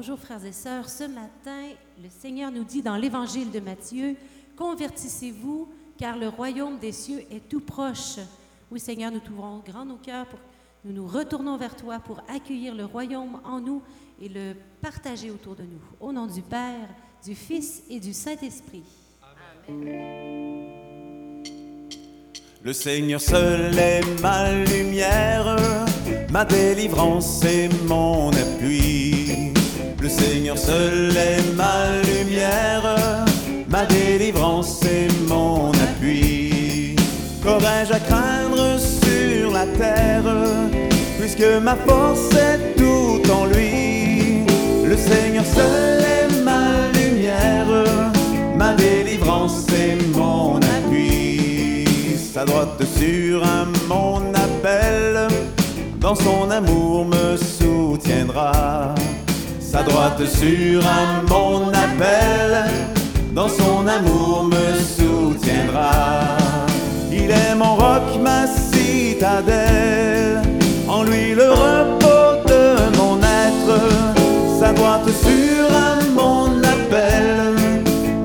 Bonjour frères et sœurs. Ce matin, le Seigneur nous dit dans l'Évangile de Matthieu, Convertissez-vous, car le royaume des cieux est tout proche. Oui Seigneur, nous t'ouvrons grand nos cœurs, pour, nous nous retournons vers toi pour accueillir le royaume en nous et le partager autour de nous. Au nom du Père, du Fils et du Saint-Esprit. Le Seigneur seul est ma lumière, ma délivrance et mon appui. Le Seigneur seul est ma lumière, ma délivrance et mon appui. Qu'aurais-je à craindre sur la terre, puisque ma force est tout en lui? Le Seigneur seul est ma lumière, ma délivrance et mon appui. Sa droite sur un mon appel, dans son amour me soutiendra. Sa droite sur un mon appel, dans son amour me soutiendra. Il est mon roc, ma citadelle, en lui le repos de mon être. Sa droite sur un mon appel,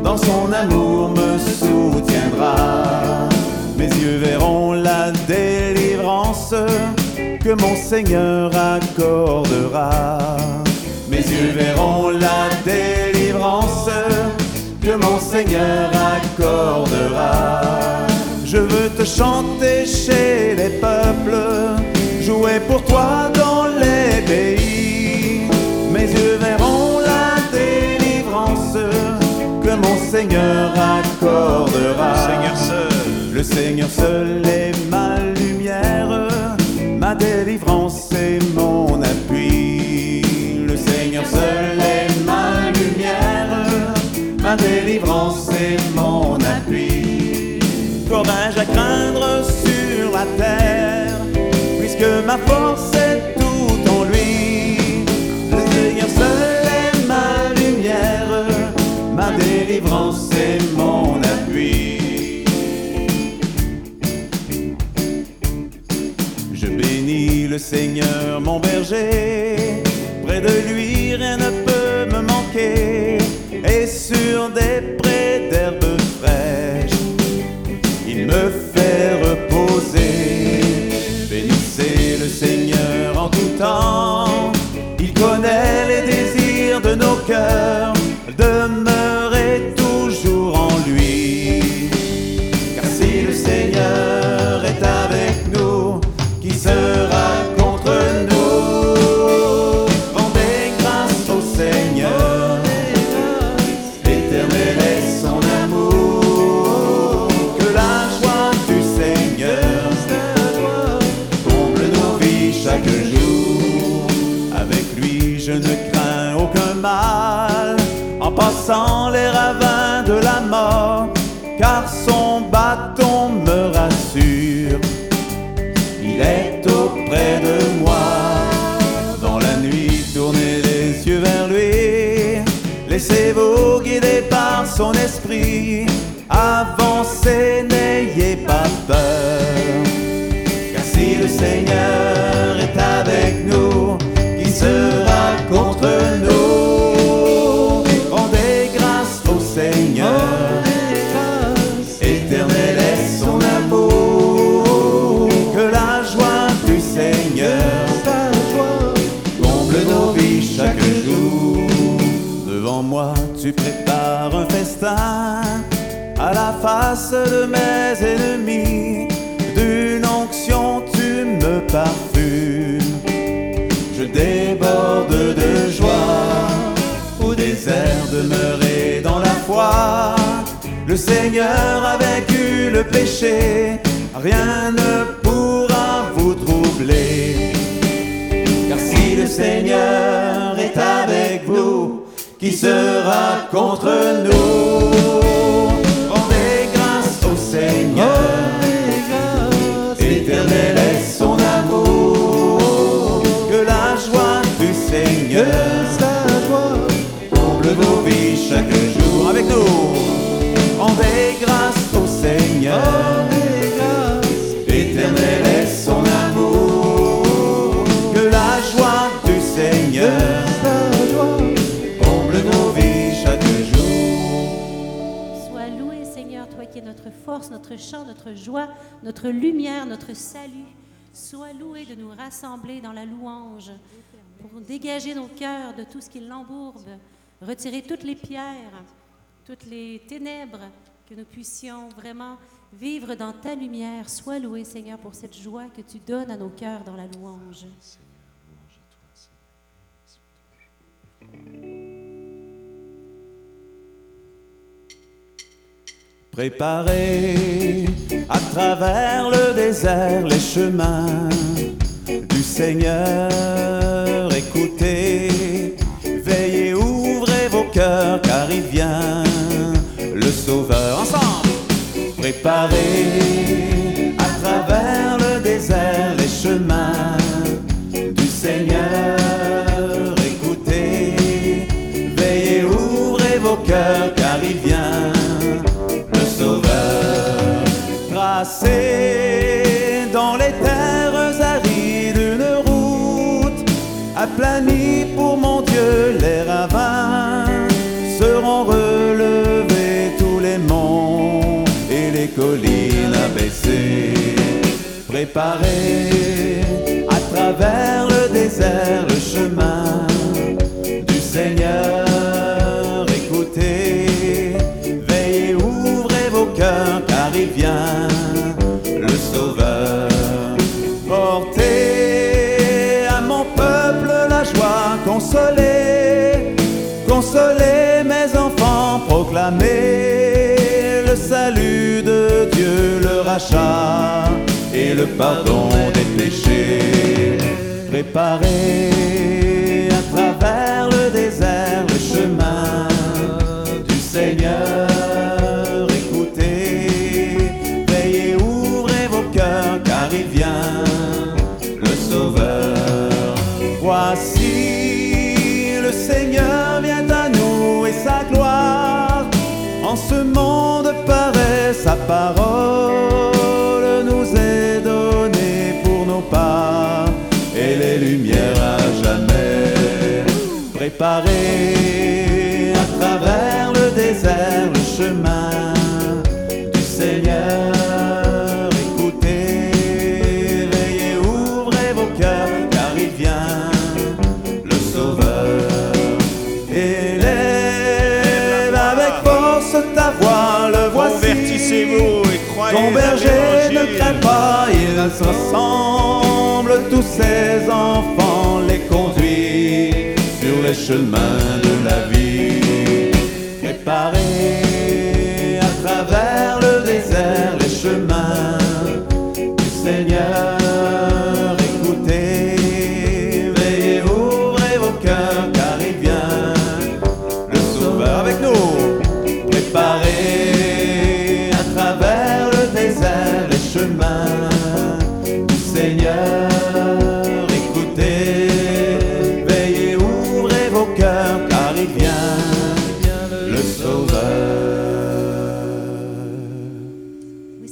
dans son amour me soutiendra. Mes yeux verront la délivrance que mon Seigneur accordera. Mes yeux verront la délivrance que mon Seigneur accordera. Je veux te chanter chez les peuples, jouer pour toi dans les pays. Mes yeux verront la délivrance que mon Seigneur accordera. Seigneur seul. Le Seigneur seul est ma lumière, ma délivrance et mon appui. Seul est ma lumière, ma délivrance et mon appui. Qu'aurais-je à craindre sur la terre, puisque ma force est tout en lui. Le Seigneur seul est ma lumière, ma délivrance et mon appui. Je bénis le Seigneur, mon berger. Près de lui, sur des Laissez-vous guider par son esprit. Avancez, n'ayez pas peur. Car si le Seigneur est avec nous, qui sera contre nous tu prépares un festin à la face de mes ennemis. D'une onction, tu me parfumes. Je déborde de joie. Au désert, demeurez dans la foi. Le Seigneur a vaincu le péché. Rien ne pourra vous troubler. Car si le Seigneur est avec vous, qui sera contre nous qui es notre force, notre chant, notre joie, notre lumière, notre salut. Sois loué de nous rassembler dans la louange pour dégager nos cœurs de tout ce qui l'embourbe, retirer toutes les pierres, toutes les ténèbres, que nous puissions vraiment vivre dans ta lumière. Sois loué, Seigneur, pour cette joie que tu donnes à nos cœurs dans la louange. Préparez à travers le désert les chemins du Seigneur. Écoutez, veillez, ouvrez vos cœurs, car il vient le Sauveur. Ensemble, préparez à travers le désert les chemins du Seigneur. Écoutez, veillez, ouvrez vos cœurs, car il vient À travers le désert le chemin le pardon des péchés. Préparez il se rassemble tous ses enfants, les conduit sur les chemins de la vie.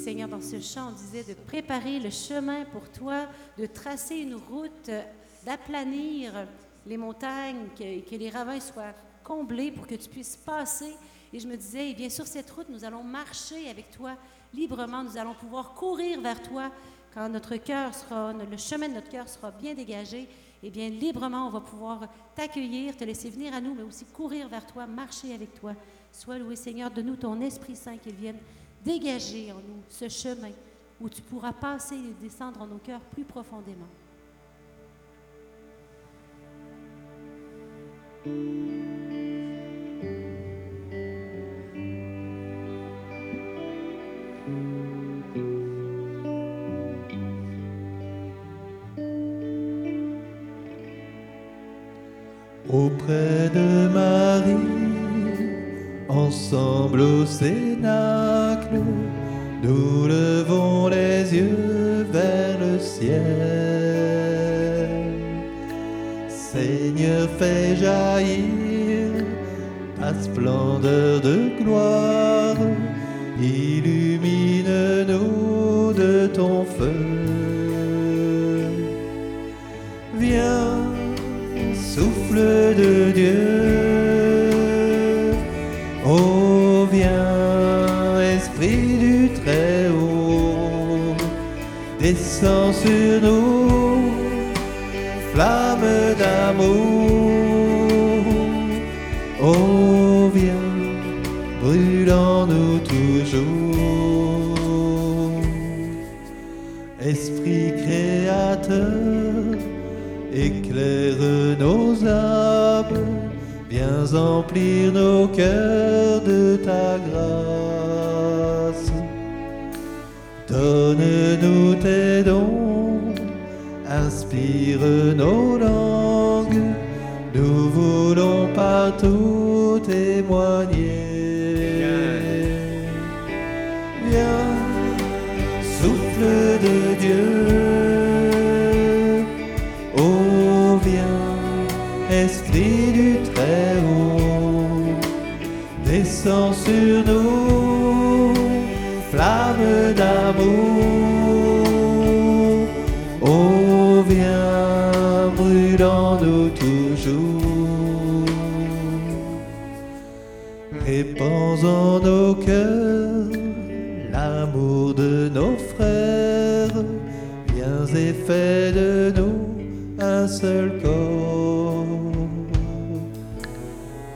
Seigneur, dans ce chant, on disait de préparer le chemin pour toi, de tracer une route, euh, d'aplanir les montagnes, que, que les ravins soient comblés pour que tu puisses passer. Et je me disais, eh bien, sur cette route, nous allons marcher avec toi librement, nous allons pouvoir courir vers toi quand notre cœur sera, le chemin de notre cœur sera bien dégagé. Eh bien, librement, on va pouvoir t'accueillir, te laisser venir à nous, mais aussi courir vers toi, marcher avec toi. Sois loué, Seigneur, de nous ton Esprit Saint qu'il vienne dégager en nous ce chemin où tu pourras passer et descendre en nos cœurs plus profondément. Nous levons les yeux vers le ciel. Seigneur, fais jaillir ta splendeur de gloire, illumine-nous de ton feu. Viens, souffle de Dieu. Descends sur nous, flamme d'amour. Oh, viens, brûle en nous toujours. Esprit créateur, éclaire nos âmes, viens emplir nos cœurs de ta grâce. Donne-nous tes dons, inspire nos langues, nous voulons partout témoigner. Oh, viens, brûlant nous toujours. Répands en nos cœurs l'amour de nos frères. Viens et fais de nous un seul corps.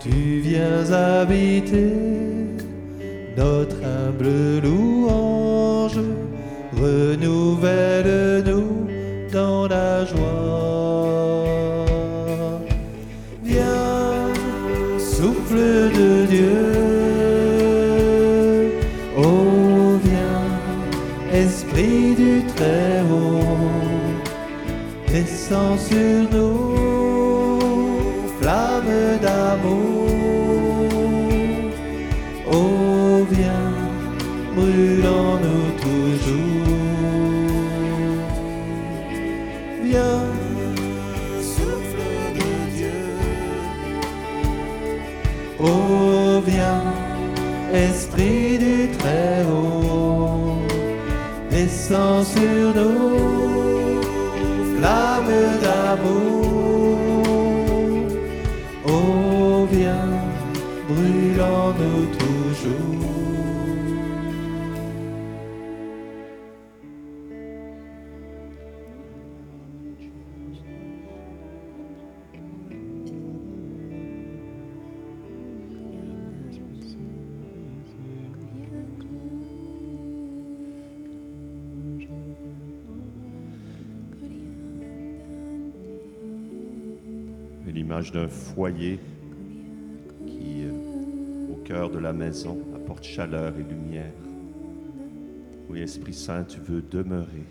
Tu viens habiter notre humble louange. Renouvelle-nous descends sur nous, flamme d'amour. Oh, viens, brûlant nous toujours. Viens, souffle de Dieu. Oh, viens, Esprit du Très-Haut, descends sur nous, l'image d'un foyer de la maison, apporte chaleur et lumière. Oui, Esprit Saint, tu veux demeurer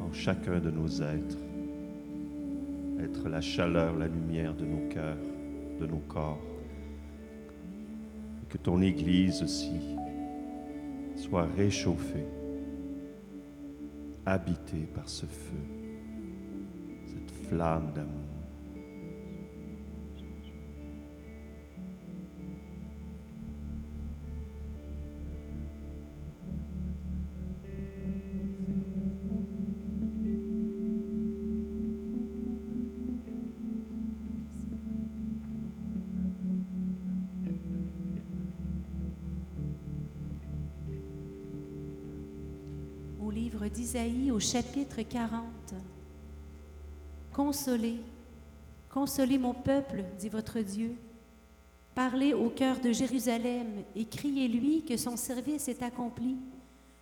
en chacun de nos êtres, être la chaleur, la lumière de nos cœurs, de nos corps. Et que ton Église aussi soit réchauffée, habitée par ce feu, cette flamme d'amour. d'Isaïe au chapitre 40. Consolez, consolez mon peuple, dit votre Dieu. Parlez au cœur de Jérusalem et criez-lui que son service est accompli,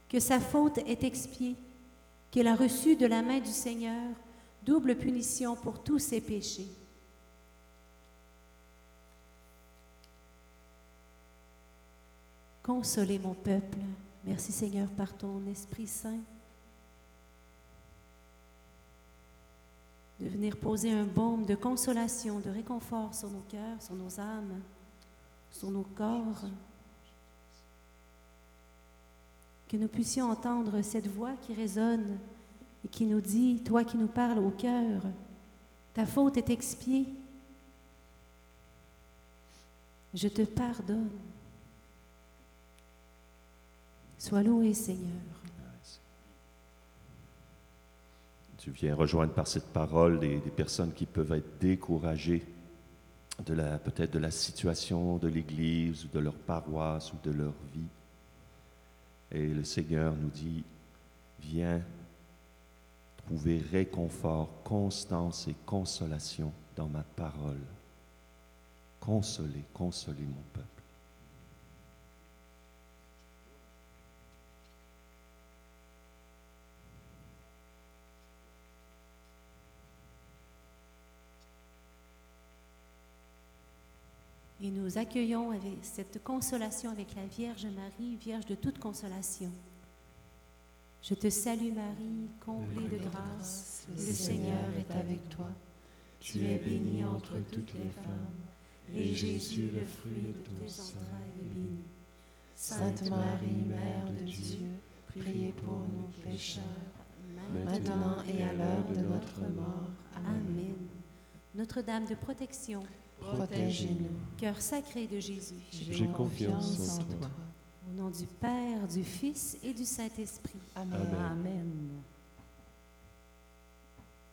que sa faute est expiée, qu'il a reçu de la main du Seigneur double punition pour tous ses péchés. Consolez mon peuple. Merci Seigneur par ton Esprit Saint de venir poser un baume de consolation, de réconfort sur nos cœurs, sur nos âmes, sur nos corps. Que nous puissions entendre cette voix qui résonne et qui nous dit, toi qui nous parles au cœur, ta faute est expiée. Je te pardonne. Sois loué, Seigneur. Tu viens rejoindre par cette parole des, personnes qui peuvent être découragées de la peut-être de la situation de l'Église ou de leur paroisse ou de leur vie. Et le Seigneur nous dit, viens, pouvez réconfort, constance et consolation dans ma parole. Consolez, consolez mon peuple. Et nous accueillons avec cette consolation avec la Vierge Marie, Vierge de toute consolation. Je te salue Marie, comblée de grâce, le Seigneur est avec toi. Tu es bénie entre toutes les femmes, et Jésus, le fruit de tes entrailles, est béni. Sainte Marie, Mère de Dieu, priez pour nous pécheurs, maintenant et à l'heure de notre mort. Amen. Notre-Dame de protection, Protégez-nous. cœur sacré de Jésus, J'ai confiance en toi. au nom du Père, du Fils et du Saint-Esprit. Amen. Amen.